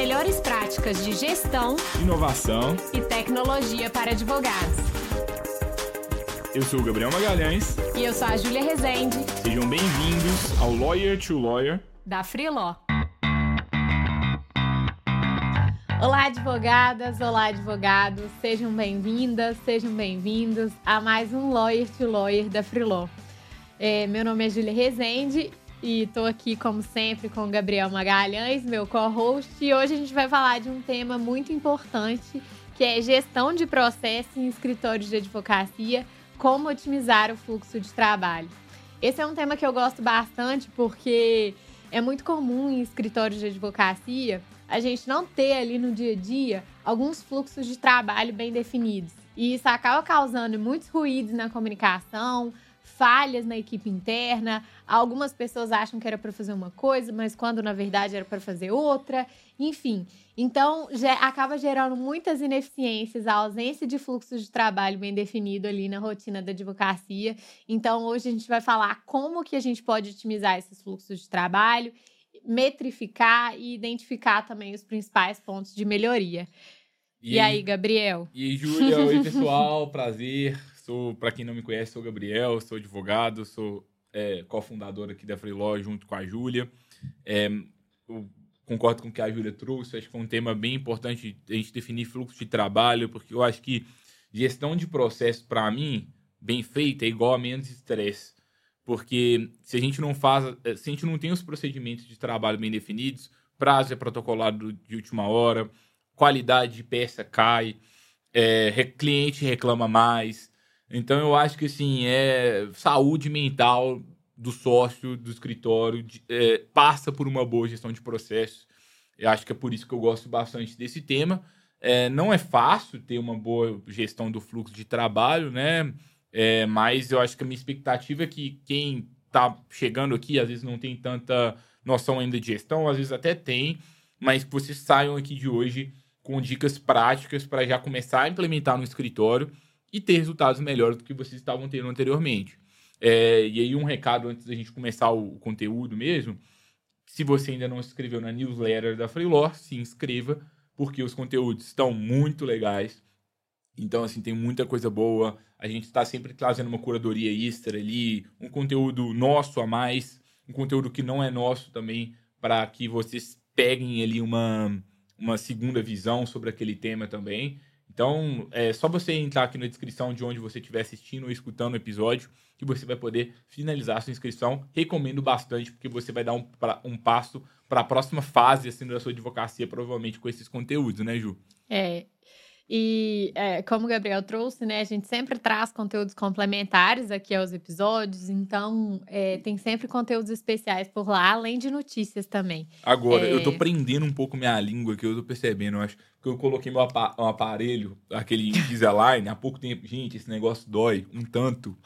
melhores práticas de gestão, inovação e tecnologia para advogados. Eu sou o Gabriel Magalhães. E eu sou a Júlia Rezende. Sejam bem-vindos ao Lawyer to Lawyer da Freeló. Olá, advogadas, olá, advogados, sejam bem-vindas, sejam bem-vindos a mais um Lawyer to Lawyer da Freeló. É, meu nome é Júlia Rezende e estou aqui, como sempre, com o Gabriel Magalhães, meu co-host. E hoje a gente vai falar de um tema muito importante, que é gestão de processo em escritórios de advocacia, como otimizar o fluxo de trabalho. Esse é um tema que eu gosto bastante porque é muito comum em escritórios de advocacia a gente não ter ali no dia a dia alguns fluxos de trabalho bem definidos. E isso acaba causando muitos ruídos na comunicação, falhas na equipe interna. Algumas pessoas acham que era para fazer uma coisa, mas quando na verdade era para fazer outra. Enfim, então já acaba gerando muitas ineficiências, a ausência de fluxo de trabalho bem definido ali na rotina da advocacia. Então hoje a gente vai falar como que a gente pode otimizar esses fluxos de trabalho, metrificar e identificar também os principais pontos de melhoria. E, e aí, Gabriel? E Júlia, oi pessoal, prazer. Sou, para quem não me conhece, sou Gabriel, sou advogado, sou é, cofundador aqui da Freeló junto com a Júlia. É, concordo com o que a Júlia trouxe, acho que foi um tema bem importante a gente definir fluxo de trabalho, porque eu acho que gestão de processo, para mim, bem feita, é igual a menos estresse. Porque se a gente não faz, é, se a gente não tem os procedimentos de trabalho bem definidos, prazo é protocolado de última hora, qualidade de peça cai, é, cliente reclama mais, então eu acho que assim, é saúde mental do sócio do escritório de, é, passa por uma boa gestão de processos. Eu acho que é por isso que eu gosto bastante desse tema. É, não é fácil ter uma boa gestão do fluxo de trabalho, né? É, mas eu acho que a minha expectativa é que quem está chegando aqui às vezes não tem tanta noção ainda de gestão, às vezes até tem, mas vocês saiam aqui de hoje com dicas práticas para já começar a implementar no escritório e ter resultados melhores do que vocês estavam tendo anteriormente. É, e aí, um recado antes da gente começar o, conteúdo mesmo. Se você ainda não se inscreveu na newsletter da Freelore, se inscreva, porque os conteúdos estão muito legais. Então, assim, tem muita coisa boa. A gente está sempre trazendo uma curadoria extra ali, um conteúdo nosso a mais, um conteúdo que não é nosso também, para que vocês peguem ali uma, uma segunda visão sobre aquele tema também. Então, é só você entrar aqui na descrição de onde você estiver assistindo ou escutando o episódio que você vai poder finalizar sua inscrição. Recomendo bastante, porque você vai dar um, pra, um passo para a próxima fase assim, da sua advocacia, provavelmente com esses conteúdos, né, Ju? É, e é, como o Gabriel trouxe, né, a gente sempre traz conteúdos complementares aqui aos episódios, então é, tem sempre conteúdos especiais por lá, além de notícias também. Agora, é... eu tô prendendo um pouco minha língua aqui, eu tô percebendo, eu acho que eu coloquei meu um aparelho, aquele Invisalign, há pouco tempo. Gente, esse negócio dói um tanto.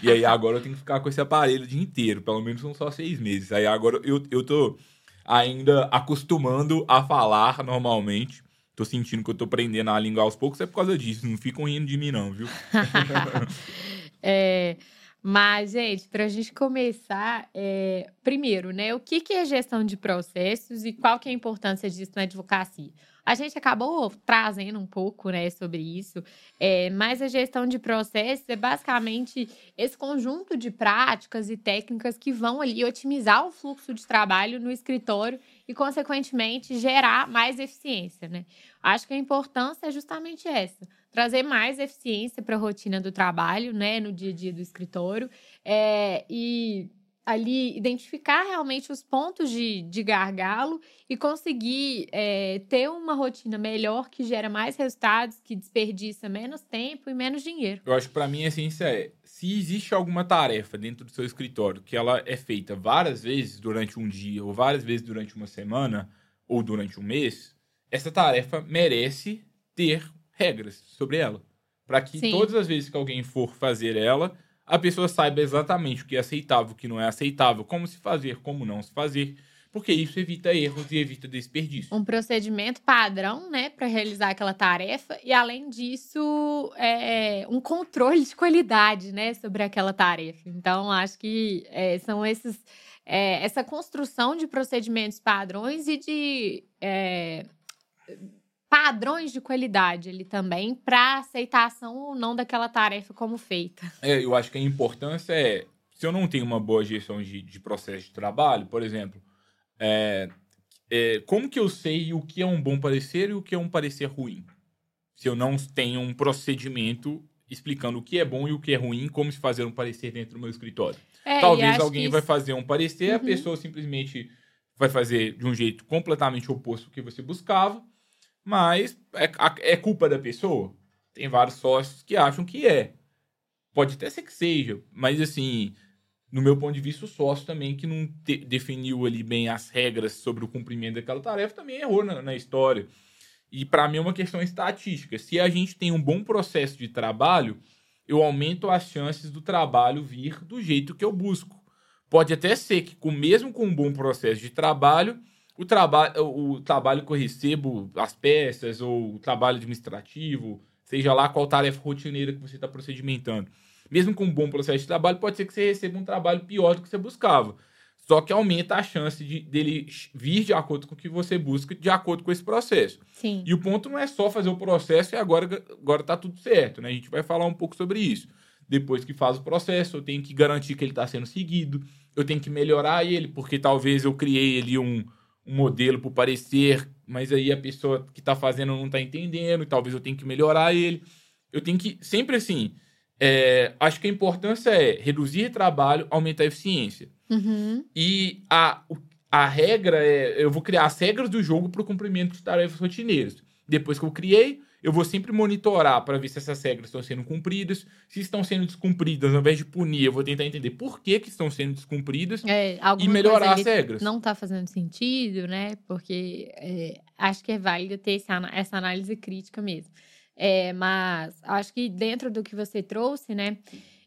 e aí agora eu tenho que ficar com esse aparelho o dia inteiro, pelo menos são só seis meses. Aí agora eu, eu tô ainda acostumando a falar normalmente tô sentindo que eu tô prendendo a língua aos poucos, é por causa disso. Não ficam rindo de mim, não, viu? é, mas, gente, para a gente começar, é, primeiro, né, o que, que é gestão de processos e qual que é a importância disso na advocacia? A gente acabou trazendo um pouco né, sobre isso, é, mas a gestão de processos é basicamente esse conjunto de práticas e técnicas que vão ali otimizar o fluxo de trabalho no escritório e, consequentemente, gerar mais eficiência. Né? Acho que a importância é justamente essa: trazer mais eficiência para a rotina do trabalho, né, no dia a dia do escritório, é, e ali identificar realmente os pontos de, de gargalo e conseguir é, ter uma rotina melhor que gera mais resultados, que desperdiça menos tempo e menos dinheiro. Eu acho que para mim a essência é se existe alguma tarefa dentro do seu escritório que ela é feita várias vezes durante um dia ou várias vezes durante uma semana ou durante um mês, essa tarefa merece ter regras sobre ela. Para que Sim. todas as vezes que alguém for fazer ela, a pessoa saiba exatamente o que é aceitável, o que não é aceitável, como se fazer, como não se fazer. porque isso evita erros e evita desperdício. Um procedimento padrão, né, para realizar aquela tarefa e além disso, é, um controle de qualidade, né, sobre aquela tarefa. Então, acho que é, são esses é, essa construção de procedimentos padrões e de é, padrões de qualidade ali também para aceitação ou não daquela tarefa como feita. É, eu acho que a importância é, se eu não tenho uma boa gestão de, de processo de trabalho, por exemplo, é, é, como que eu sei o que é um bom parecer e o que é um parecer ruim? Se eu não tenho um procedimento explicando o que é bom e o que é ruim, como se fazer um parecer dentro do meu escritório. É, Talvez alguém vai fazer um parecer, uhum. a pessoa simplesmente vai fazer de um jeito completamente oposto ao que você buscava, mas é, é culpa da pessoa? Tem vários sócios que acham que é. Pode até ser que seja, mas assim, no meu ponto de vista, o sócio também que não definiu ali bem as regras sobre o cumprimento daquela tarefa também errou na, na história. E para mim é uma questão estatística. Se a gente tem um bom processo de trabalho, eu aumento as chances do trabalho vir do jeito que eu busco. Pode até ser que, com, mesmo com um bom processo de trabalho, o, traba o trabalho que eu recebo, as peças, ou o trabalho administrativo, seja lá qual tarefa rotineira que você está procedimentando. Mesmo com um bom processo de trabalho, pode ser que você receba um trabalho pior do que você buscava. Só que aumenta a chance de, dele vir de acordo com o que você busca, de acordo com esse processo. Sim. E o ponto não é só fazer o processo e agora, agora tá tudo certo, né? A gente vai falar um pouco sobre isso. Depois que faz o processo, eu tenho que garantir que ele está sendo seguido, eu tenho que melhorar ele, porque talvez eu criei ali um, um modelo para parecer, mas aí a pessoa que está fazendo não está entendendo, e talvez eu tenha que melhorar ele. Eu tenho que, sempre assim, é, acho que a importância é reduzir trabalho, aumentar a eficiência. Uhum. E a, a regra é, eu vou criar as regras do jogo para o cumprimento de tarefas rotineiras. Depois que eu criei, eu vou sempre monitorar para ver se essas regras estão sendo cumpridas. Se estão sendo descumpridas, ao invés de punir, eu vou tentar entender por que, que estão sendo descumpridas é, e melhorar as regras. Não está fazendo sentido, né? Porque é, acho que é válido ter esse, essa análise crítica mesmo. É, mas acho que dentro do que você trouxe, né?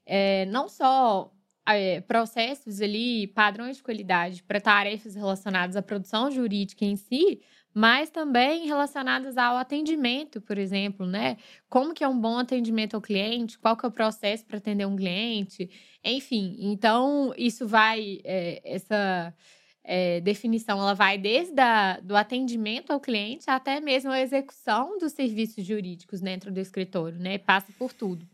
É, não só é, processos ali, padrões de qualidade para tarefas relacionadas à produção jurídica em si, mas também relacionadas ao atendimento, por exemplo, né? Como que é um bom atendimento ao cliente, qual que é o processo para atender um cliente, enfim. Então, isso vai, é, essa é, definição, ela vai desde a, do atendimento ao cliente até mesmo a execução dos serviços jurídicos dentro do escritório, né? Passa por tudo.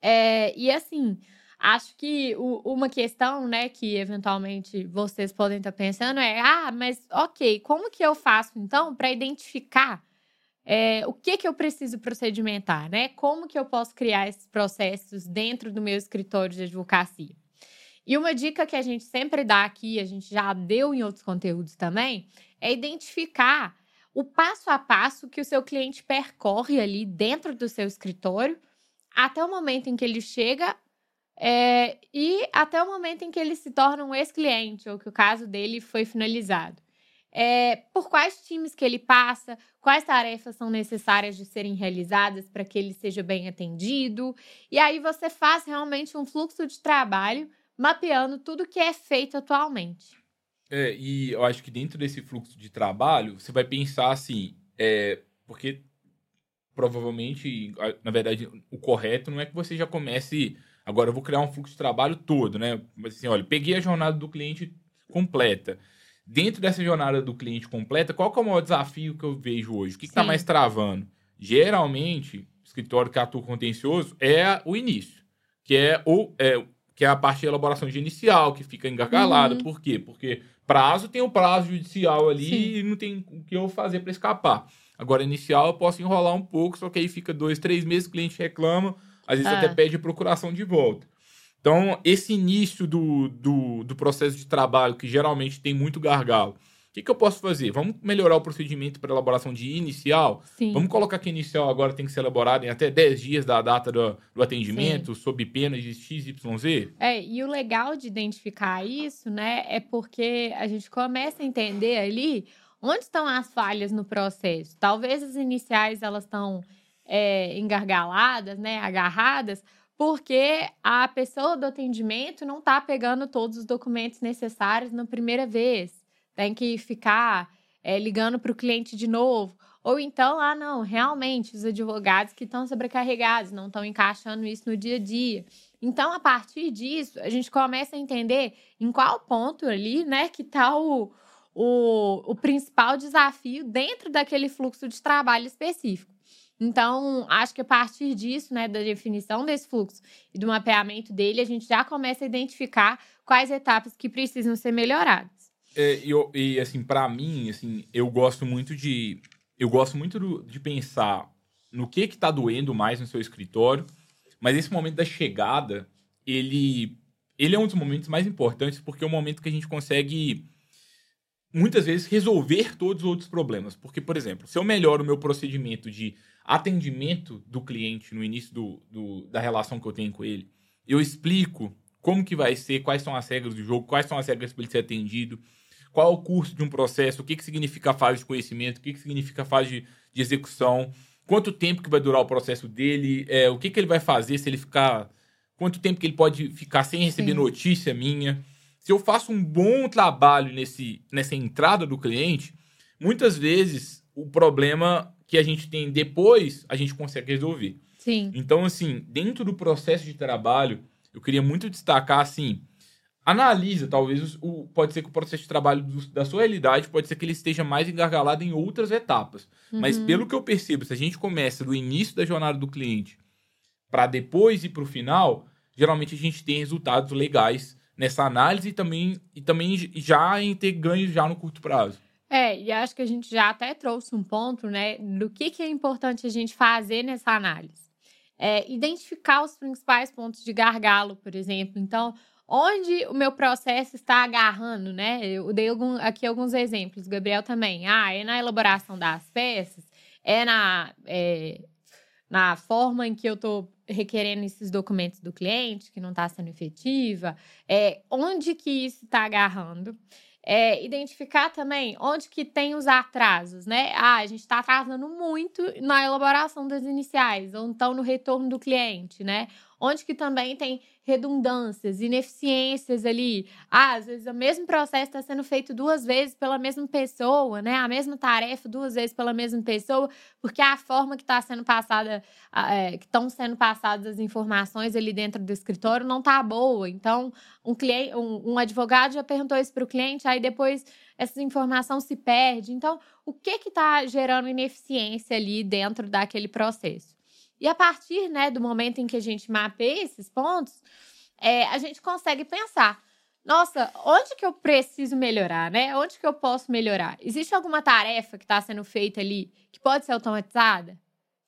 É, e assim, Acho que o, uma questão, né, que eventualmente vocês podem estar pensando é: ah, mas ok, como que eu faço então para identificar é, o que que eu preciso procedimentar, né? Como que eu posso criar esses processos dentro do meu escritório de advocacia? E uma dica que a gente sempre dá aqui, a gente já deu em outros conteúdos também, é identificar o passo a passo que o seu cliente percorre ali dentro do seu escritório até o momento em que ele chega é, e até o momento em que ele se torna um ex-cliente, ou que o caso dele foi finalizado. É, por quais times que ele passa, quais tarefas são necessárias de serem realizadas para que ele seja bem atendido. E aí você faz realmente um fluxo de trabalho mapeando tudo que é feito atualmente. É, e eu acho que dentro desse fluxo de trabalho, você vai pensar assim, é, porque provavelmente, na verdade, o correto não é que você já comece Agora eu vou criar um fluxo de trabalho todo, né? Mas assim, olha, peguei a jornada do cliente completa. Dentro dessa jornada do cliente completa, qual que é o maior desafio que eu vejo hoje? O que está mais travando? Geralmente, escritório que atua contencioso é o início, que é, o, é, que é a parte de elaboração de inicial, que fica engargalada. Uhum. Por quê? Porque prazo tem o prazo judicial ali Sim. e não tem o que eu fazer para escapar. Agora, inicial eu posso enrolar um pouco, só que aí fica dois, três meses, o cliente reclama, às vezes ah. até pede procuração de volta. Então, esse início do, do, do, processo de trabalho, que geralmente tem muito gargalo, o que, que eu posso fazer? Vamos melhorar o procedimento para elaboração de inicial? Sim. Vamos colocar que inicial agora tem que ser elaborado em até 10 dias da data do, do atendimento, Sim. sob pena de XYZ? É, e o legal de identificar isso, né, é porque a gente começa a entender ali onde estão as falhas no processo. Talvez as iniciais elas estão é, engargaladas, né, agarradas, porque a pessoa do atendimento não está pegando todos os documentos necessários na primeira vez, tem que ficar é, ligando para o cliente de novo. Ou então, ah, não, realmente, os advogados que estão sobrecarregados, não estão encaixando isso no dia a dia. Então, a partir disso, a gente começa a entender em qual ponto ali, né, que está o, o, o principal desafio dentro daquele fluxo de trabalho específico. Então, acho que a partir disso, né, da definição desse fluxo e do mapeamento dele, a gente já começa a identificar quais etapas que precisam ser melhoradas. É, eu, e, assim, para mim, assim, eu gosto muito de eu gosto muito do, de pensar no que que tá doendo mais no seu escritório, mas esse momento da chegada, ele, ele é um dos momentos mais importantes porque é o momento que a gente consegue muitas vezes resolver todos os outros problemas. Porque, por exemplo, se eu melhoro o meu procedimento de atendimento do cliente no início do, do, da relação que eu tenho com ele, eu explico como que vai ser, quais são as regras do jogo, quais são as regras para ele ser atendido, qual é o curso de um processo, o que, que significa a fase de conhecimento, o que, que significa a fase de, de execução, quanto tempo que vai durar o processo dele, é, o que, que ele vai fazer se ele ficar. Quanto tempo que ele pode ficar sem receber Sim. notícia minha. Se eu faço um bom trabalho nesse, nessa entrada do cliente, muitas vezes o problema que a gente tem depois, a gente consegue resolver. Sim. Então, assim, dentro do processo de trabalho, eu queria muito destacar, assim, analisa, talvez, o, pode ser que o processo de trabalho do, da sua realidade pode ser que ele esteja mais engargalado em outras etapas. Uhum. Mas pelo que eu percebo, se a gente começa do início da jornada do cliente para depois ir para o final, geralmente a gente tem resultados legais nessa análise e também, e também já em ter ganhos já no curto prazo. É, e acho que a gente já até trouxe um ponto, né, do que, que é importante a gente fazer nessa análise. É, identificar os principais pontos de gargalo, por exemplo. Então, onde o meu processo está agarrando, né? Eu dei algum, aqui alguns exemplos, Gabriel também. Ah, é na elaboração das peças, é na, é, na forma em que eu estou requerendo esses documentos do cliente, que não está sendo efetiva, é, onde que isso está agarrando. É, identificar também onde que tem os atrasos, né? Ah, a gente está atrasando muito na elaboração das iniciais, ou então no retorno do cliente, né? Onde que também tem redundâncias, ineficiências ali. Ah, às vezes o mesmo processo está sendo feito duas vezes pela mesma pessoa, né? A mesma tarefa duas vezes pela mesma pessoa, porque a forma que está sendo passada, é, que estão sendo passadas as informações ali dentro do escritório não está boa. Então, um cliente, um, um advogado já perguntou isso para o cliente, aí depois essa informação se perde. Então, o que que está gerando ineficiência ali dentro daquele processo? E a partir né, do momento em que a gente mapeia esses pontos, é, a gente consegue pensar. Nossa, onde que eu preciso melhorar, né? Onde que eu posso melhorar? Existe alguma tarefa que está sendo feita ali que pode ser automatizada?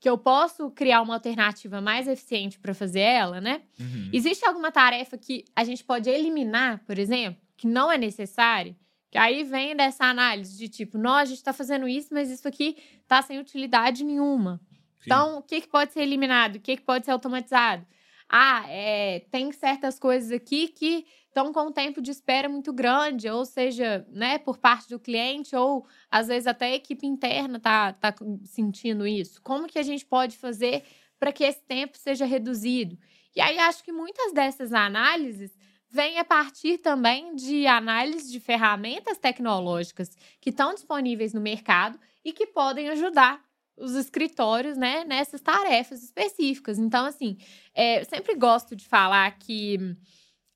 Que eu posso criar uma alternativa mais eficiente para fazer ela, né? Uhum. Existe alguma tarefa que a gente pode eliminar, por exemplo, que não é necessária? Que aí vem dessa análise de tipo, nós a gente está fazendo isso, mas isso aqui está sem utilidade nenhuma. Então, o que, que pode ser eliminado? O que, que pode ser automatizado? Ah, é, tem certas coisas aqui que estão com um tempo de espera muito grande, ou seja, né, por parte do cliente, ou às vezes até a equipe interna está tá sentindo isso. Como que a gente pode fazer para que esse tempo seja reduzido? E aí acho que muitas dessas análises vêm a partir também de análise de ferramentas tecnológicas que estão disponíveis no mercado e que podem ajudar os escritórios, né, nessas tarefas específicas. Então, assim, é, sempre gosto de falar que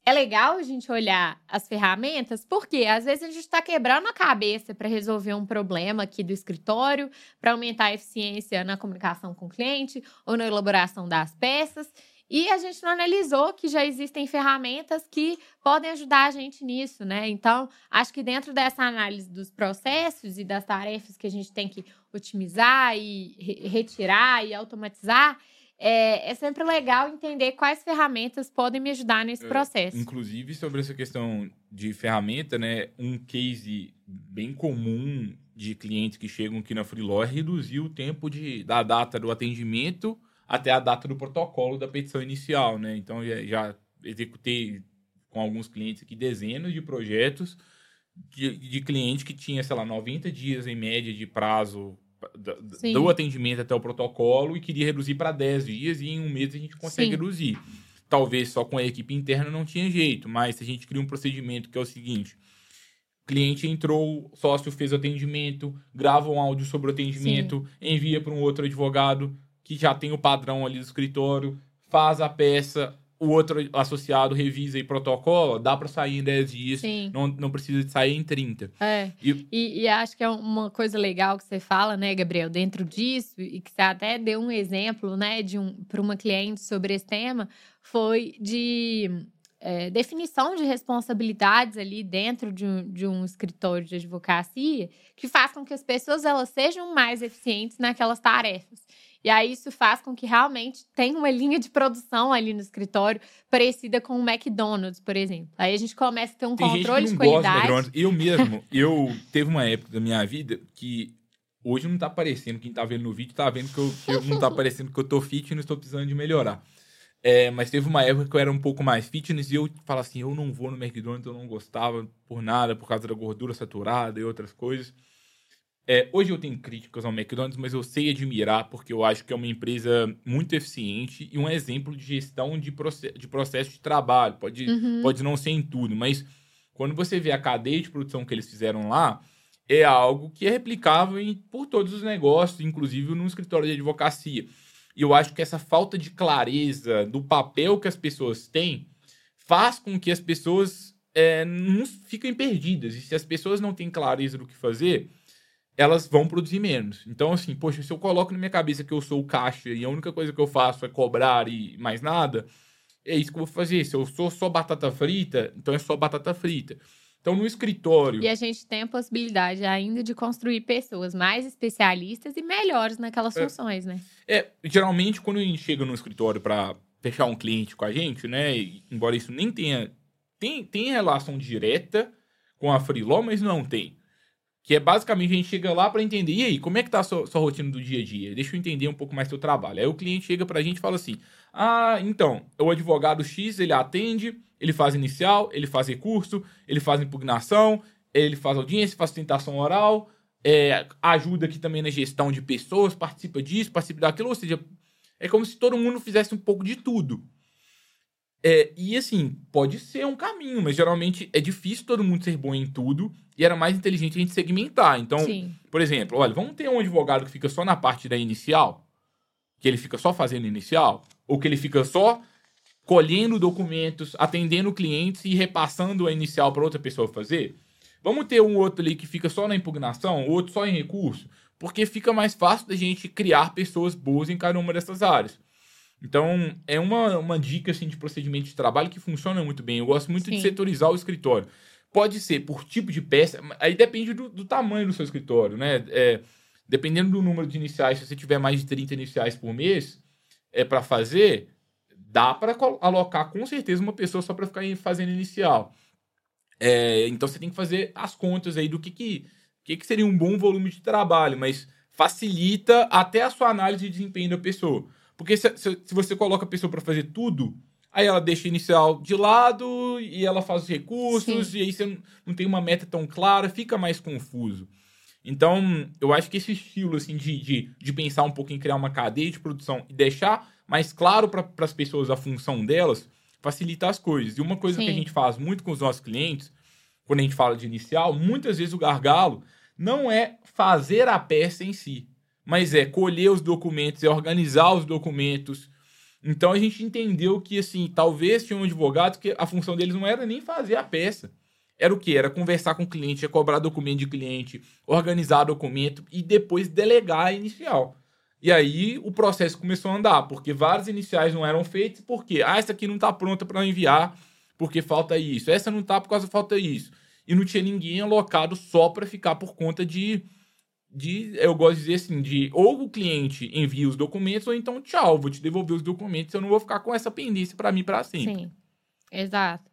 é legal a gente olhar as ferramentas, porque às vezes a gente está quebrando a cabeça para resolver um problema aqui do escritório, para aumentar a eficiência na comunicação com o cliente ou na elaboração das peças. E a gente não analisou que já existem ferramentas que podem ajudar a gente nisso, né? Então, acho que dentro dessa análise dos processos e das tarefas que a gente tem que otimizar e re retirar e automatizar, é, é, sempre legal entender quais ferramentas podem me ajudar nesse é, processo. Inclusive, sobre essa questão de ferramenta, né? Um case bem comum de clientes que chegam aqui na Freeló é reduzir o tempo de, da data do atendimento até a data do protocolo da petição inicial, né? Então já, já executei com alguns clientes aqui dezenas de projetos de, de cliente que tinha, sei lá, 90 dias em média de prazo do, do atendimento até o protocolo e queria reduzir para 10 dias e em um mês a gente consegue Sim. reduzir. Talvez só com a equipe interna não tinha jeito, mas se a gente cria um procedimento que é o seguinte: cliente entrou, sócio fez o atendimento, grava um áudio sobre o atendimento, Sim. envia para um outro advogado que já tem o padrão ali do escritório, faz a peça, o outro associado revisa e protocola, dá para sair em 10 dias, não, não precisa de sair em 30. É. E, e, e, acho que é uma coisa legal que você fala, né, Gabriel, dentro disso, e que você até deu um exemplo, né, de um, para uma cliente sobre esse tema, foi de é, definição de responsabilidades ali dentro de um, de um escritório de advocacia que faz com que as pessoas elas sejam mais eficientes naquelas tarefas. E aí isso faz com que realmente tenha uma linha de produção ali no escritório parecida com o McDonald's, por exemplo. Aí a gente começa a ter um Tem controle de qualidade. Eu mesmo, eu teve uma época da minha vida que hoje não tá aparecendo, quem tá vendo no vídeo tá vendo que, eu, que eu não tá aparecendo que eu tô fit e não estou precisando de melhorar. É, mas teve uma época que eu era um pouco mais fitness e eu falava assim, eu não vou no McDonald's, eu não gostava por nada, por causa da gordura saturada e outras coisas. É, hoje eu tenho críticas ao McDonald's, mas eu sei admirar porque eu acho que é uma empresa muito eficiente e um exemplo de gestão de, proce de processo de trabalho. Pode, uhum. pode não ser em tudo, mas quando você vê a cadeia de produção que eles fizeram lá, é algo que é replicável em, por todos os negócios, inclusive no escritório de advocacia. E eu acho que essa falta de clareza do papel que as pessoas têm faz com que as pessoas é, não fiquem perdidas. E se as pessoas não têm clareza do que fazer, elas vão produzir menos. Então, assim, poxa, se eu coloco na minha cabeça que eu sou o caixa e a única coisa que eu faço é cobrar e mais nada, é isso que eu vou fazer. Se eu sou só batata frita, então é só batata frita. Então, no escritório. E a gente tem a possibilidade ainda de construir pessoas mais especialistas e melhores naquelas é, funções, né? É, geralmente, quando a gente chega no escritório para fechar um cliente com a gente, né? Embora isso nem tenha. Tem, tem relação direta com a Freeló, mas não tem. Que é basicamente a gente chega lá para entender, e aí, como é que tá a sua, sua, rotina do dia a dia? Deixa eu entender um pouco mais seu trabalho. Aí o cliente chega pra gente e fala assim: Ah, então, o advogado X, ele atende, ele faz inicial, ele faz recurso, ele faz impugnação, ele faz audiência, faz tentação oral, é, ajuda aqui também na gestão de pessoas, participa disso, participa daquilo, ou seja, é como se todo mundo fizesse um pouco de tudo. É, e assim, pode ser um caminho, mas geralmente é difícil todo mundo ser bom em tudo e era mais inteligente a gente segmentar. Então, Sim. por exemplo, olha, vamos ter um advogado que fica só na parte da inicial, que ele fica só fazendo inicial, ou que ele fica só colhendo documentos, atendendo clientes e repassando a inicial para outra pessoa fazer. Vamos ter um outro ali que fica só na impugnação, outro só em recurso, porque fica mais fácil da gente criar pessoas boas em cada uma dessas áreas. Então, é uma, uma dica assim, de procedimento de trabalho que funciona muito bem. Eu gosto muito Sim. de setorizar o escritório. Pode ser por tipo de peça, aí depende do, do tamanho do seu escritório, né? É, dependendo do número de iniciais, se você tiver mais de 30 iniciais por mês, é para fazer, dá para alocar com certeza uma pessoa só para ficar fazendo inicial. É, então você tem que fazer as contas aí do que, que, que, que seria um bom volume de trabalho, mas facilita até a sua análise de desempenho da pessoa. Porque se, se, se você coloca a pessoa para fazer tudo, aí ela deixa inicial de lado e ela faz os recursos, Sim. e aí você não, não tem uma meta tão clara, fica mais confuso. Então, eu acho que esse estilo assim, de, de, de pensar um pouco em criar uma cadeia de produção e deixar mais claro para as pessoas a função delas, facilita as coisas. E uma coisa Sim. que a gente faz muito com os nossos clientes, quando a gente fala de inicial, muitas vezes o gargalo não é fazer a peça em si, mas é colher os documentos, é organizar os documentos. Então a gente entendeu que, assim, talvez tinha um advogado que a função deles não era nem fazer a peça. Era o que? Era conversar com o cliente, é cobrar documento de cliente, organizar documento e depois delegar a inicial. E aí o processo começou a andar, porque várias iniciais não eram feitas, porque ah, essa aqui não está pronta para enviar, porque falta isso. Essa não está por causa falta isso. E não tinha ninguém alocado só para ficar por conta de de, eu gosto de dizer assim, de ou o cliente envia os documentos, ou então tchau, vou te devolver os documentos, eu não vou ficar com essa pendência para mim para sempre. Sim, exato.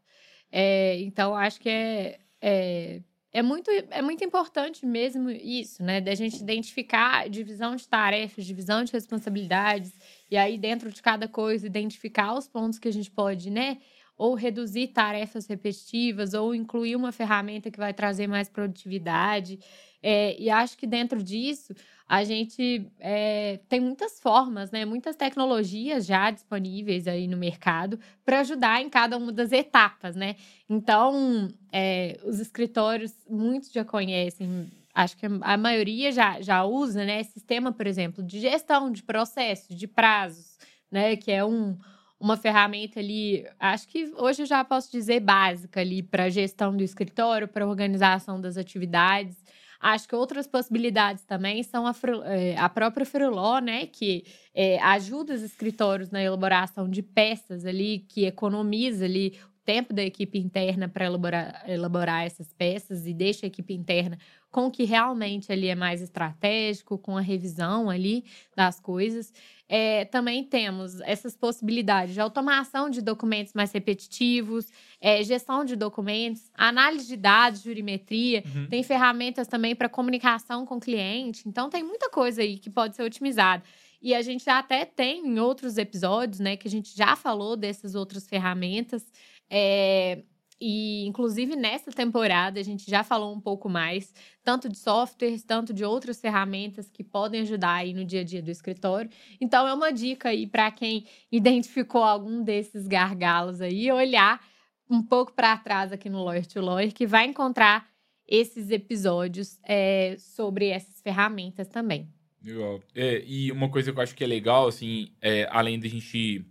É, então, acho que é, é, é, muito, é muito importante mesmo isso, né? Da gente identificar divisão de tarefas, divisão de responsabilidades, e aí dentro de cada coisa identificar os pontos que a gente pode, né? Ou reduzir tarefas repetitivas, ou incluir uma ferramenta que vai trazer mais produtividade. É, e acho que dentro disso a gente é, tem muitas formas, né? Muitas tecnologias já disponíveis aí no mercado para ajudar em cada uma das etapas, né? Então, é, os escritórios, muitos já conhecem, acho que a maioria já, já usa, né? Sistema, por exemplo, de gestão de processos, de prazos, né? Que é um, uma ferramenta ali, acho que hoje eu já posso dizer básica ali para gestão do escritório, para organização das atividades. Acho que outras possibilidades também são a, é, a própria Freeló, né? Que é, ajuda os escritórios na elaboração de peças ali, que economiza ali o tempo da equipe interna para elaborar, elaborar essas peças e deixa a equipe interna com o que realmente ali é mais estratégico, com a revisão ali das coisas. É, também temos essas possibilidades de automação de documentos mais repetitivos, é, gestão de documentos, análise de dados, jurimetria. Uhum. Tem ferramentas também para comunicação com o cliente. Então, tem muita coisa aí que pode ser otimizada. E a gente já até tem em outros episódios, né, que a gente já falou dessas outras ferramentas. É, e, inclusive, nessa temporada, a gente já falou um pouco mais, tanto de softwares, tanto de outras ferramentas que podem ajudar aí no dia a dia do escritório. Então, é uma dica aí para quem identificou algum desses gargalos aí, olhar um pouco para trás aqui no Lawyer to Lawyer, que vai encontrar esses episódios é, sobre essas ferramentas também. Legal. É, e uma coisa que eu acho que é legal, assim, é, além da gente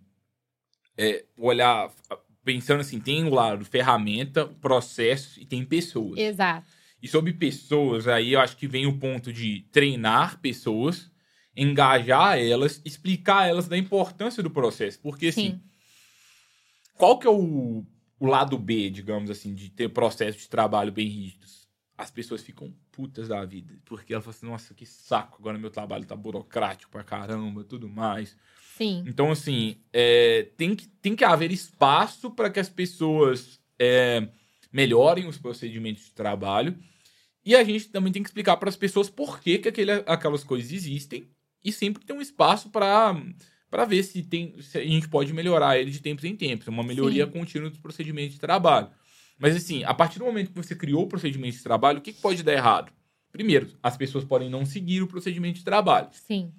é, olhar pensando assim, tem o lado ferramenta, processo e tem pessoas. Exato. E sobre pessoas, aí eu acho que vem o ponto de treinar pessoas, engajar elas, explicar elas da importância do processo. Porque, assim, Sim. qual que é o, o lado B, digamos assim, de ter processo de trabalho bem rígidos? As pessoas ficam putas da vida. Porque elas falam assim, nossa, que saco, agora meu trabalho tá burocrático pra caramba, tudo mais. Sim. Então, assim, é, tem, que, tem que haver espaço para que as pessoas é, melhorem os procedimentos de trabalho. E a gente também tem que explicar para as pessoas por que, que aquele, aquelas coisas existem. E sempre tem um espaço para para ver se, tem, se a gente pode melhorar ele de tempos em tempos. É uma melhoria Sim. contínua dos procedimentos de trabalho. Mas, assim, a partir do momento que você criou o procedimento de trabalho, o que, que pode dar errado? Primeiro, as pessoas podem não seguir o procedimento de trabalho. Sim.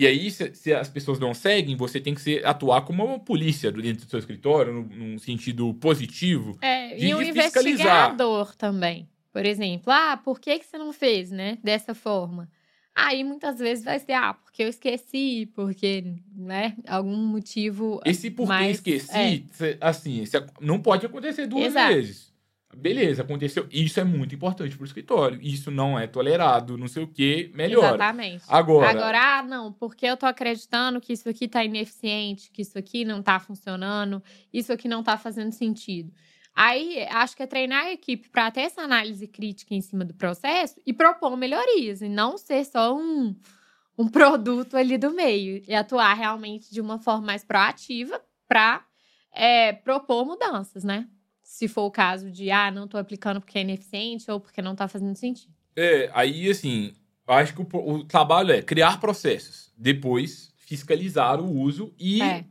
E aí, se, se, as pessoas não seguem, você tem que ser, atuar como uma polícia dentro do seu escritório, num, num sentido positivo. É, de, e um investigador também. Por exemplo, ah, por que, que você não fez, né? Dessa forma. Aí muitas vezes vai ser, ah, porque eu esqueci, porque, né, algum motivo. Esse porque mais, esqueci, é. assim, não pode acontecer duas Exato. vezes. Beleza, aconteceu. Isso é muito importante para o escritório. Isso não é tolerado, não sei o que, melhor. Exatamente. Agora, Agora, ah, não, porque eu tô acreditando que isso aqui tá ineficiente, que isso aqui não tá funcionando, isso aqui não tá fazendo sentido. Aí, acho que é treinar a equipe para ter essa análise crítica em cima do processo e propor melhorias, e não ser só um, um produto ali do meio, e atuar realmente de uma forma mais proativa para é, propor mudanças, né? Se for o caso de, ah, não estou aplicando porque é ineficiente ou porque não está fazendo sentido. É, aí, assim, acho que o, o, trabalho é criar processos, depois fiscalizar o uso e, é.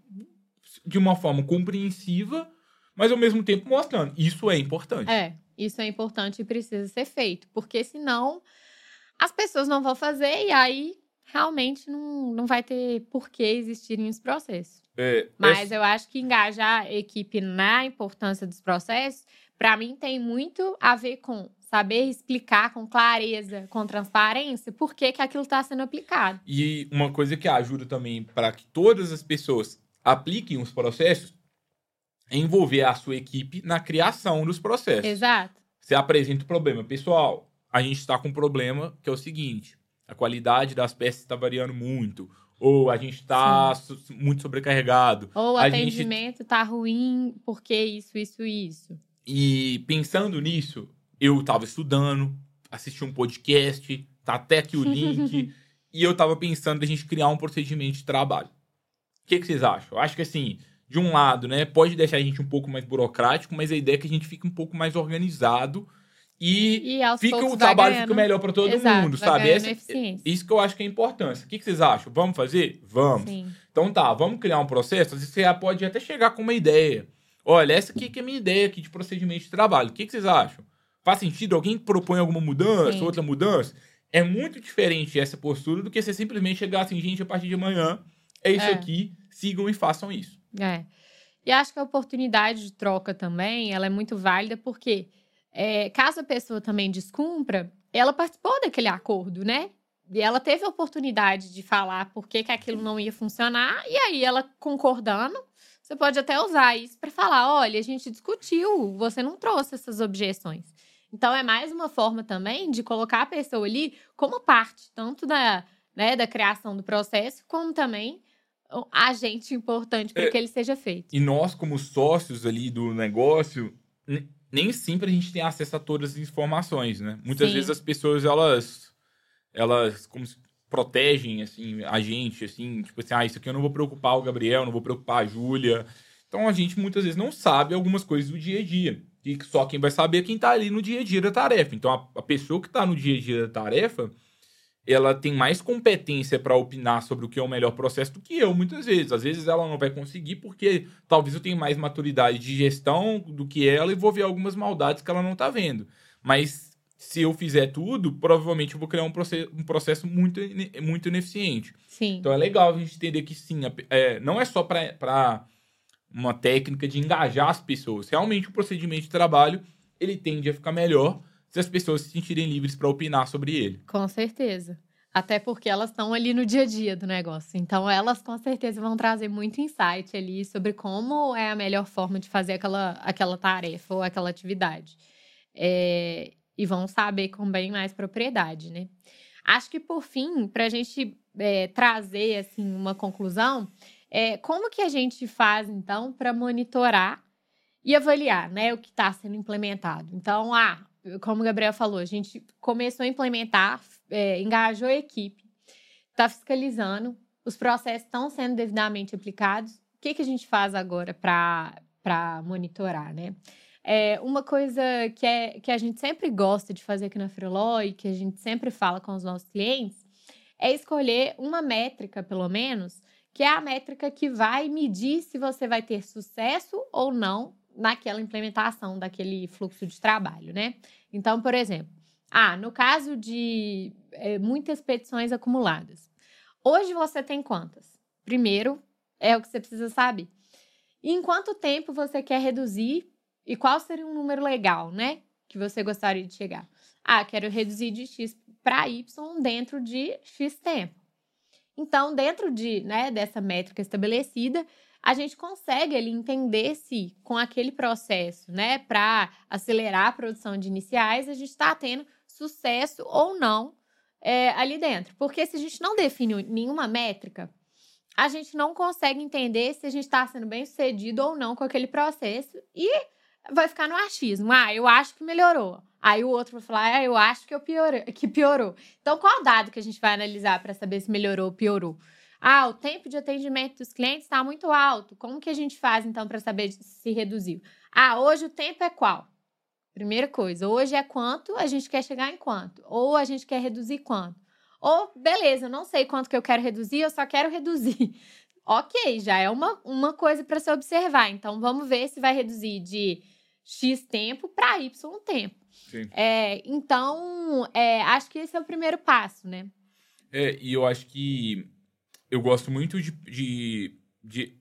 de uma forma compreensiva, mas ao mesmo tempo mostrando. Isso é importante. É, isso é importante e precisa ser feito, porque senão as pessoas não vão fazer e aí realmente não, não vai ter por que existirem os processos. É, Mas eu acho que engajar a equipe na importância dos processos, para mim, tem muito a ver com saber explicar com clareza, com transparência, por que, que aquilo está sendo aplicado. E uma coisa que ajuda também para que todas as pessoas apliquem os processos é envolver a sua equipe na criação dos processos. Exato. Você apresenta o problema. Pessoal, a gente está com um problema que é o seguinte: a qualidade das peças está variando muito ou a gente está muito sobrecarregado. Ou o atendimento está gente... ruim porque isso, isso, isso. E pensando nisso, eu estava estudando, assisti um podcast, tá até aqui o link, e eu estava pensando a gente criar um procedimento de trabalho. O que, que vocês acham? Eu acho que assim, de um lado, né, pode deixar a gente um pouco mais burocrático, mas a ideia é que a gente fique um pouco mais organizado e, e fica o trabalho fica melhor para todo Exato, mundo, sabe? Essa, isso que eu acho que é importância. O que, que vocês acham? Vamos fazer? Vamos. Sim. Então tá, vamos criar um processo. Você pode até chegar com uma ideia. olha, essa aqui é a minha ideia aqui de procedimento de trabalho. O que, que vocês acham? Faz sentido? Alguém propõe alguma mudança, Sim. outra mudança? É muito diferente essa postura do que você simplesmente chegar assim, gente, a partir de amanhã é isso é. aqui, sigam e façam isso. É. E acho que a oportunidade de troca também, ela é muito válida porque é, caso a pessoa também descumpra, ela participou daquele acordo, né? E ela teve a oportunidade de falar por que, que aquilo não ia funcionar, e aí ela concordando, você pode até usar isso para falar: olha, a gente discutiu, você não trouxe essas objeções. Então, é mais uma forma também de colocar a pessoa ali como parte, tanto da, né, da criação do processo, como também agente importante para é, que ele seja feito. E nós, como sócios ali do negócio, nem sempre a gente tem acesso a todas as informações, né? Muitas Sim. vezes as pessoas, elas, elas como se protegem, assim, a gente, assim, tipo assim, ah, isso aqui eu não vou preocupar o Gabriel, não vou preocupar a Júlia. Então a gente muitas vezes não sabe algumas coisas do dia a dia. E só quem vai saber é quem tá ali no dia a dia da tarefa. Então a, a pessoa que tá no dia a dia da tarefa, ela tem mais competência para opinar sobre o que é o melhor processo do que eu, muitas vezes. Às vezes ela não vai conseguir porque talvez eu tenha mais maturidade de gestão do que ela e vou ver algumas maldades que ela não está vendo. Mas se eu fizer tudo, provavelmente eu vou criar um processo, um processo muito, muito ineficiente. Sim. Então é legal a gente entender que sim, é, não é só para uma técnica de engajar as pessoas. Realmente o procedimento de trabalho ele tende a ficar melhor se as pessoas se sentirem livres para opinar sobre ele. Com certeza. Até porque elas estão ali no dia a dia do negócio. Então, elas com certeza vão trazer muito insight ali sobre como é a melhor forma de fazer aquela, aquela tarefa ou aquela atividade. É, e vão saber com bem mais propriedade, né? Acho que, por fim, para a gente é, trazer assim, uma conclusão, é, como que a gente faz, então, para monitorar e avaliar né, o que está sendo implementado? Então, ah, como o Gabriel falou, a gente começou a implementar, é, engajou a equipe, está fiscalizando, os processos estão sendo devidamente aplicados. O que, que a gente faz agora para monitorar, né? É, uma coisa que, é, que a gente sempre gosta de fazer aqui na Freeló e que a gente sempre fala com os nossos clientes é escolher uma métrica, pelo menos, que é a métrica que vai medir se você vai ter sucesso ou não naquela implementação daquele fluxo de trabalho, né? Então, por exemplo, ah, no caso de é, muitas petições acumuladas, hoje você tem quantas? Primeiro, é o que você precisa saber. Em quanto tempo você quer reduzir e qual seria um número legal, né? Que você gostaria de chegar. Ah, quero reduzir de X para Y dentro de X tempo. Então, dentro de, né, dessa métrica estabelecida, a gente consegue ali entender se com aquele processo, né, para acelerar a produção de iniciais, a gente está tendo sucesso ou não é, ali dentro. Porque se a gente não define nenhuma métrica, a gente não consegue entender se a gente está sendo bem sucedido ou não com aquele processo e vai ficar no achismo. Ah, eu acho que melhorou. Aí o outro vai falar, ah, eu acho que, eu piorou, que piorou. Então, qual dado que a gente vai analisar para saber se melhorou ou piorou? Ah, o tempo de atendimento dos clientes está muito alto. Como que a gente faz então para saber se reduziu? Ah, hoje o tempo é qual? Primeira coisa, hoje é quanto, a gente quer chegar em quanto? Ou a gente quer reduzir quanto? Ou, beleza, eu não sei quanto que eu quero reduzir, eu só quero reduzir. ok, já é uma, uma coisa para se observar. Então, vamos ver se vai reduzir de X tempo para Y tempo. É, então, é, acho que esse é o primeiro passo, né? É, e eu acho que eu gosto muito de, de, de,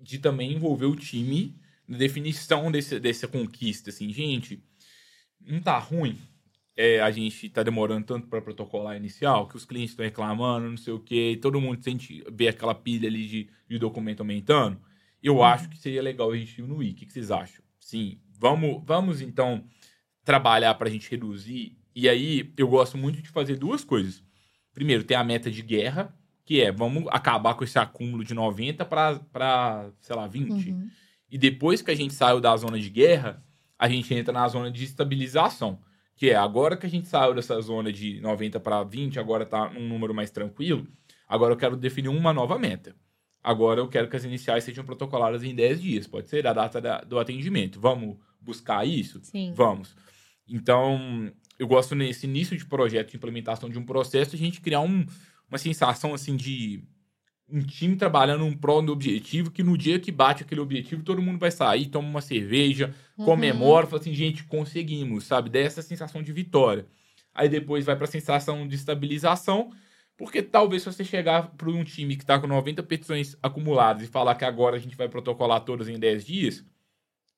de, também envolver o time na definição desse, dessa conquista. Assim, gente, não tá ruim. É, a gente tá demorando tanto para protocolar inicial, que os clientes estão reclamando, não sei o quê, todo mundo sente ver aquela pilha ali de, de documento aumentando. Eu uhum. acho que seria legal a gente diminuir. O que, que vocês acham? Sim, vamos, vamos então trabalhar para a gente reduzir. E aí eu gosto muito de fazer duas coisas. Primeiro, tem a meta de guerra, que é vamos acabar com esse acúmulo de 90 para, sei lá, 20. Uhum. E depois que a gente saiu da zona de guerra, a gente entra na zona de estabilização, que é agora que a gente saiu dessa zona de 90 para 20, agora está num número mais tranquilo, agora eu quero definir uma nova meta. Agora eu quero que as iniciais sejam protocoladas em 10 dias, pode ser a data da, do atendimento. Vamos buscar isso? Sim. Vamos. Então, eu gosto nesse início de projeto de implementação de um processo, a gente criar um, uma sensação assim de um time trabalhando um prol do objetivo, que no dia que bate aquele objetivo, todo mundo vai sair, toma uma cerveja, uhum. comemora, fala assim, gente, conseguimos, sabe? Dessa sensação de vitória. Aí depois vai para a sensação de estabilização, porque talvez se você chegar para um time que está com 90 petições acumuladas e falar que agora a gente vai protocolar todas em 10 dias,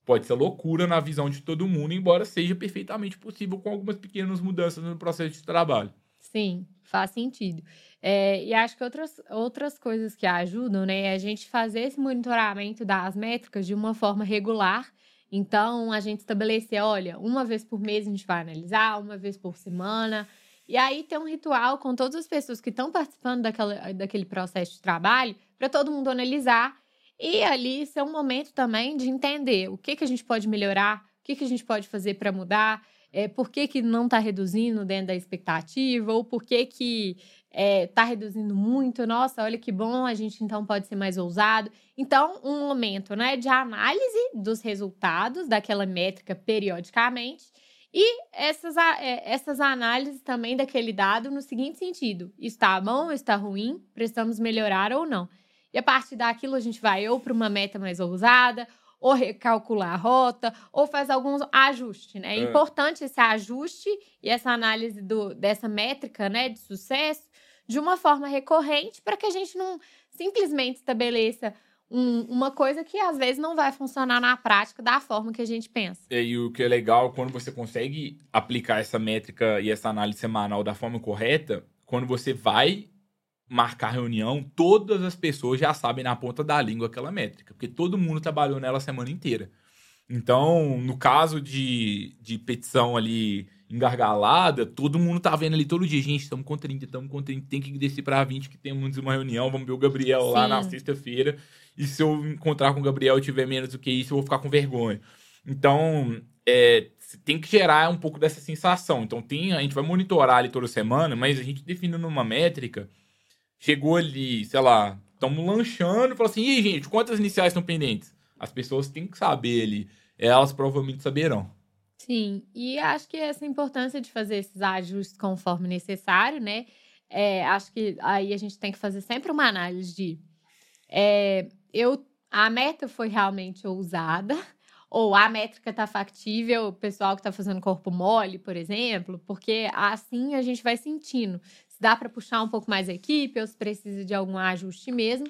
pode ser loucura na visão de todo mundo, embora seja perfeitamente possível com algumas pequenas mudanças no processo de trabalho. Sim, faz sentido. É, e acho que outras, outras coisas que ajudam, né, é a gente fazer esse monitoramento das métricas de uma forma regular. Então, a gente estabelecer, olha, uma vez por mês a gente vai analisar, uma vez por semana. E aí tem um ritual com todas as pessoas que estão participando daquela, daquele processo de trabalho, para todo mundo analisar. E ali ser um momento também de entender o que, que a gente pode melhorar, o que, que a gente pode fazer para mudar é, por que, que não está reduzindo dentro da expectativa, ou por que que está é, reduzindo muito, nossa, olha que bom, a gente então pode ser mais ousado. Então, um momento né, de análise dos resultados daquela métrica periodicamente, e essas, é, essas análises também daquele dado no seguinte sentido: está bom, está ruim, precisamos melhorar ou não. E a partir daquilo a gente vai ou para uma meta mais ousada, ou recalcular a rota, ou faz alguns ajustes, né? É, é importante esse ajuste e essa análise do, dessa métrica, né, de sucesso, de uma forma recorrente, para que a gente não simplesmente estabeleça um, uma coisa que às vezes não vai funcionar na prática da forma que a gente pensa. E o que é legal quando você consegue aplicar essa métrica e essa análise semanal da forma correta, quando você vai marcar reunião, todas as pessoas já sabem na ponta da língua aquela métrica, porque todo mundo trabalhou nela a semana inteira. Então, no caso de, de petição ali engargalada, todo mundo tá vendo ali todo dia, gente, estamos com 30, estamos com 30, tem que descer para 20, que temos uma reunião, vamos ver o Gabriel Sim. lá na sexta-feira, e se eu encontrar com o Gabriel e tiver menos do que isso, eu vou ficar com vergonha. Então, é, tem que gerar um pouco dessa sensação. Então, tem, a gente vai monitorar ali toda semana, mas a gente definindo uma métrica chegou ali, sei lá, estamos lanchando falou assim: e aí, gente, quantas iniciais estão pendentes? As pessoas têm que saber ali. Elas provavelmente saberão. Sim, e acho que essa importância de fazer esses ajustes conforme necessário, né? É, acho que aí a gente tem que fazer sempre uma análise de é, eu a meta foi realmente ousada, ou a métrica está factível, o pessoal que está fazendo corpo mole, por exemplo, porque assim a gente vai sentindo dá para puxar um pouco mais a equipe ou se precisa de algum ajuste mesmo.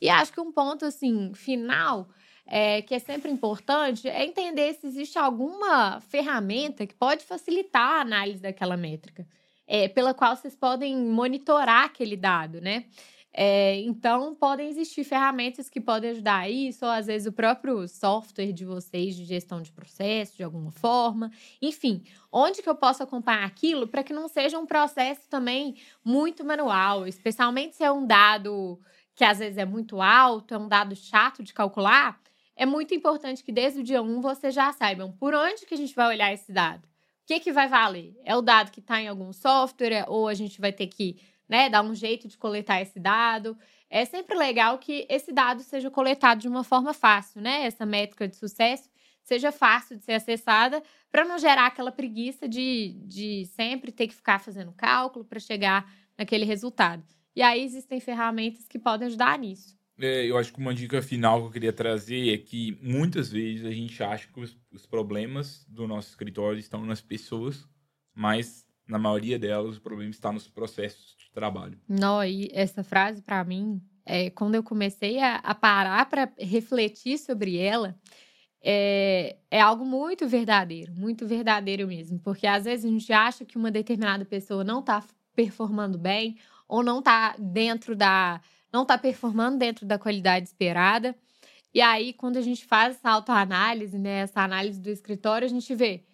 E acho que um ponto assim final é, que é sempre importante é entender se existe alguma ferramenta que pode facilitar a análise daquela métrica, é, pela qual vocês podem monitorar aquele dado, né? É, então, podem existir ferramentas que podem ajudar isso, ou às vezes o próprio software de vocês de gestão de processo, de alguma forma. Enfim, onde que eu posso acompanhar aquilo para que não seja um processo também muito manual, especialmente se é um dado que às vezes é muito alto, é um dado chato de calcular. É muito importante que desde o dia 1 vocês já saibam por onde que a gente vai olhar esse dado. O que, que vai valer? É o dado que está em algum software ou a gente vai ter que né, dar um jeito de coletar esse dado. É sempre legal que esse dado seja coletado de uma forma fácil, né? Essa métrica de sucesso seja fácil de ser acessada para não gerar aquela preguiça de, de sempre ter que ficar fazendo cálculo para chegar naquele resultado. E aí existem ferramentas que podem ajudar nisso. É, eu acho que uma dica final que eu queria trazer é que muitas vezes a gente acha que os, os problemas do nosso escritório estão nas pessoas, mas na maioria delas o problema está nos processos trabalho. Não, e essa frase para mim, é, quando eu comecei a, a parar para refletir sobre ela, é, é algo muito verdadeiro, muito verdadeiro mesmo, porque às vezes a gente acha que uma determinada pessoa não está performando bem ou não está dentro da, não está performando dentro da qualidade esperada. E aí, quando a gente faz essa autoanálise, né, essa análise do escritório, a gente vê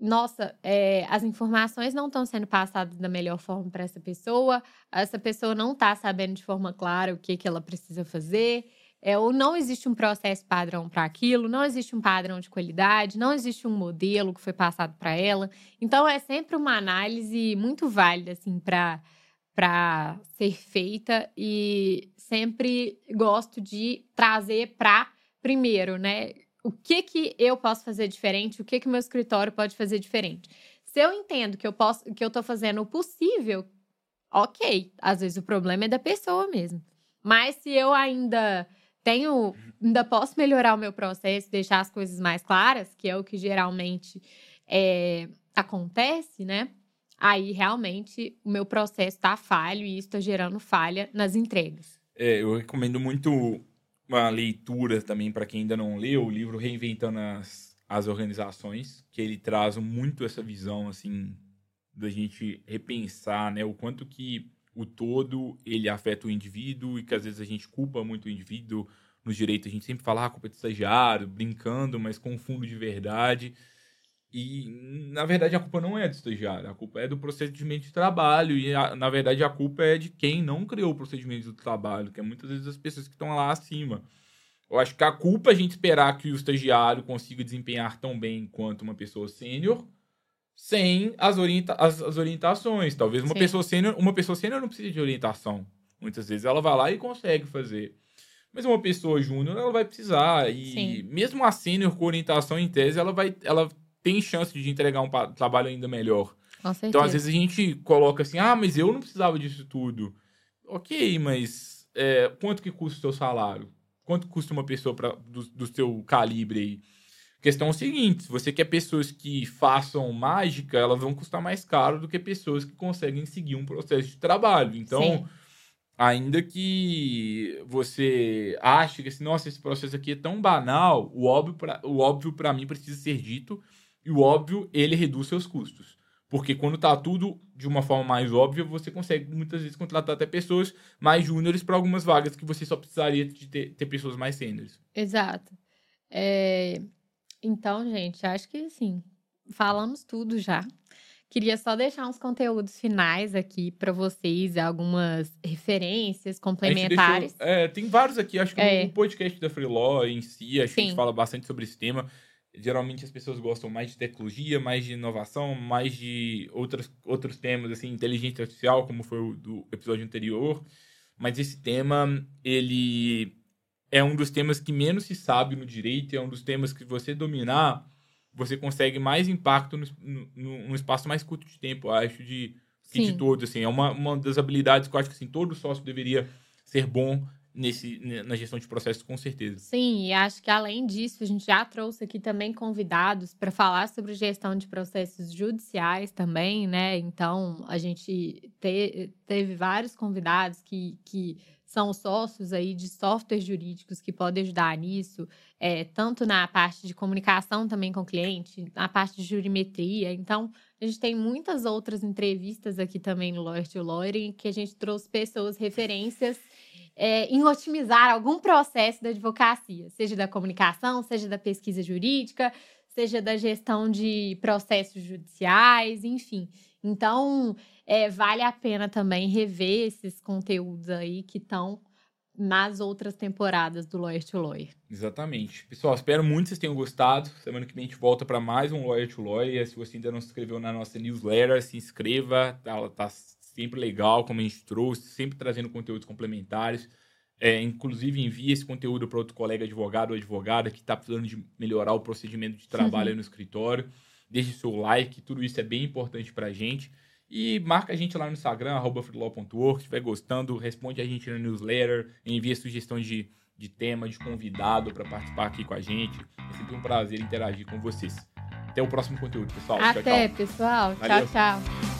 nossa, é, as informações não estão sendo passadas da melhor forma para essa pessoa, essa pessoa não está sabendo de forma clara o que, que ela precisa fazer, é, ou não existe um processo padrão para aquilo, não existe um padrão de qualidade, não existe um modelo que foi passado para ela. Então, é sempre uma análise muito válida assim, para ser feita e sempre gosto de trazer para, primeiro, né? O que que eu posso fazer diferente, o que que o meu escritório pode fazer diferente. Se eu entendo que eu posso, que eu estou fazendo o possível ok. Às vezes o problema é da pessoa mesmo. Mas se eu ainda tenho, ainda posso melhorar o meu processo, deixar as coisas mais claras, que é o que geralmente é, acontece, né? Aí realmente o meu processo está falho e isso está gerando falha nas entregas. É, eu recomendo muito uma leitura também para quem ainda não leu, o livro Reinventando as, as Organizações, que ele traz muito essa visão assim da gente repensar, né, o quanto que o todo ele afeta o indivíduo e que às vezes a gente culpa muito o indivíduo nos direitos. A gente sempre fala, ah, culpa do estagiário, brincando, mas com fundo de verdade. E, na verdade, a culpa não é do estagiário, a culpa é do procedimento de trabalho. E, a, na verdade, a culpa é de quem não criou o procedimento de trabalho, que é muitas vezes as pessoas que estão lá acima. Eu acho que a culpa é a gente esperar que o estagiário consiga desempenhar tão bem quanto uma pessoa sênior, sem as, orienta as, as orientações. Talvez uma Sim. pessoa sênior, uma pessoa sênior não precise de orientação. Muitas vezes ela vai lá e consegue fazer. Mas uma pessoa júnior, ela vai precisar. E Sim. mesmo a sênior com orientação em tese, ela vai ela tem chance de entregar um trabalho ainda melhor. Então, às vezes, a gente coloca assim, ah, mas eu não precisava disso tudo. Ok, mas é, quanto que custa o seu salário? Quanto custa uma pessoa pra, do, do seu calibre aí? A questão é o seguinte: se você quer pessoas que façam mágica, elas vão custar mais caro do que pessoas que conseguem seguir um processo de trabalho. Então, Sim. ainda que você ache que assim, nossa, esse processo aqui é tão banal, o óbvio para o óbvio para mim precisa ser dito e o óbvio ele reduz seus custos. Porque quando tá tudo de uma forma mais óbvia, você consegue muitas vezes contratar até pessoas mais júniores para algumas vagas que você só precisaria de ter, ter pessoas mais sêniores. Exato. É, então, gente, acho que sim, falamos tudo já. Queria só deixar uns conteúdos finais aqui para vocês, algumas referências complementares. Deixou, é, tem vários aqui, acho que é. no podcast da Freelaw em si, acho Sim. que a gente fala bastante sobre esse tema. Geralmente as pessoas gostam mais de tecnologia, mais de inovação, mais de outras, outros temas, assim, inteligência artificial, como foi o do episódio anterior. Mas esse tema, ele é um dos temas que menos se sabe no direito, é um dos temas que você dominar, você consegue mais impacto no, no, no espaço mais curto de tempo, acho, de, de todos, assim. É uma, uma das habilidades que eu acho que, assim, todo sócio deveria ser bom nesse, na gestão de processos, com certeza. Sim, e acho que além disso, a gente já trouxe aqui também convidados para falar sobre gestão de processos judiciais também, né? Então, a gente te, teve vários convidados que, que são sócios aí de softwares jurídicos que podem ajudar nisso, é, tanto na parte de comunicação também com o cliente, na parte de jurimetria. Então, a gente tem muitas outras entrevistas aqui também no Lawyer to Lawyer, que a gente trouxe pessoas, referências é, em otimizar algum processo da advocacia, seja da comunicação, seja da pesquisa jurídica, seja da gestão de processos judiciais, enfim. Então, é, vale a pena também rever esses conteúdos aí que estão nas outras temporadas do Lawyer to Lawyer. Exatamente. Pessoal, espero muito que vocês tenham gostado. Semana que vem a gente volta para mais um Lawyer to Lawyer. Se você ainda não se inscreveu na nossa newsletter, se inscreva. Ela tá sempre legal, como a gente trouxe, sempre trazendo conteúdos complementares. É, inclusive, envie esse conteúdo para outro colega advogado ou advogada que está precisando de melhorar o procedimento de trabalho uhum. no escritório. Deixe seu like, tudo isso é bem importante para a gente. E marca a gente lá no Instagram, arroba Se estiver gostando, responde a gente na newsletter, envia sugestões de, de tema, de convidado para participar aqui com a gente. É sempre um prazer interagir com vocês. Até o próximo conteúdo, pessoal. Até, tchau, tchau. pessoal. Valeu. Tchau, tchau.